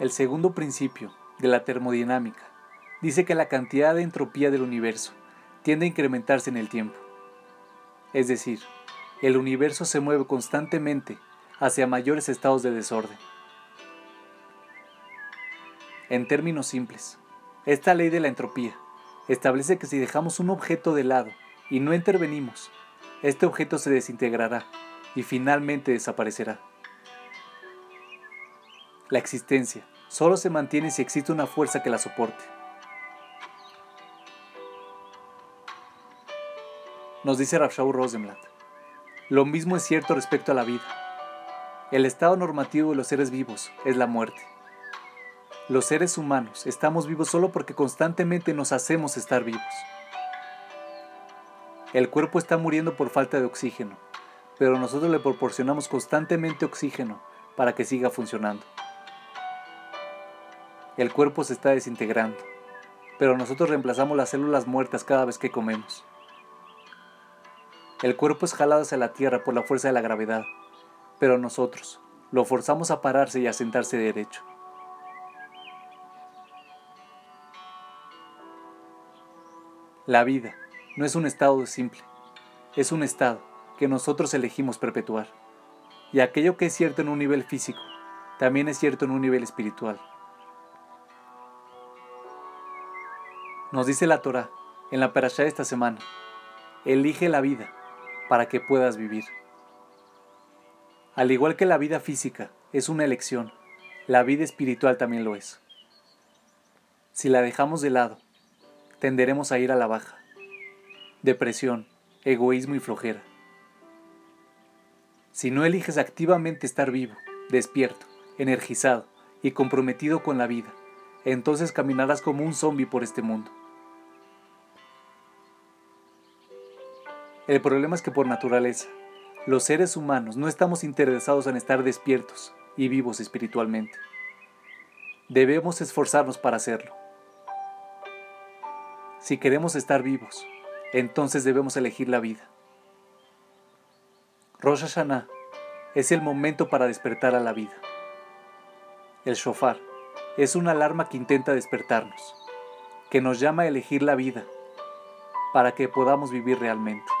El segundo principio de la termodinámica dice que la cantidad de entropía del universo tiende a incrementarse en el tiempo. Es decir, el universo se mueve constantemente hacia mayores estados de desorden. En términos simples, esta ley de la entropía establece que si dejamos un objeto de lado y no intervenimos, este objeto se desintegrará y finalmente desaparecerá. La existencia solo se mantiene si existe una fuerza que la soporte. Nos dice Rafshau Rosenblatt. Lo mismo es cierto respecto a la vida. El estado normativo de los seres vivos es la muerte. Los seres humanos estamos vivos solo porque constantemente nos hacemos estar vivos. El cuerpo está muriendo por falta de oxígeno, pero nosotros le proporcionamos constantemente oxígeno para que siga funcionando. El cuerpo se está desintegrando, pero nosotros reemplazamos las células muertas cada vez que comemos. El cuerpo es jalado hacia la tierra por la fuerza de la gravedad, pero nosotros lo forzamos a pararse y a sentarse derecho. La vida no es un estado simple, es un estado que nosotros elegimos perpetuar. Y aquello que es cierto en un nivel físico, también es cierto en un nivel espiritual. Nos dice la Torah en la parashá de esta semana, elige la vida para que puedas vivir. Al igual que la vida física es una elección, la vida espiritual también lo es. Si la dejamos de lado, tenderemos a ir a la baja. Depresión, egoísmo y flojera. Si no eliges activamente estar vivo, despierto, energizado y comprometido con la vida, entonces caminarás como un zombi por este mundo. El problema es que por naturaleza, los seres humanos no estamos interesados en estar despiertos y vivos espiritualmente. Debemos esforzarnos para hacerlo. Si queremos estar vivos, entonces debemos elegir la vida. Rosh Hashanah es el momento para despertar a la vida. El shofar es una alarma que intenta despertarnos, que nos llama a elegir la vida para que podamos vivir realmente.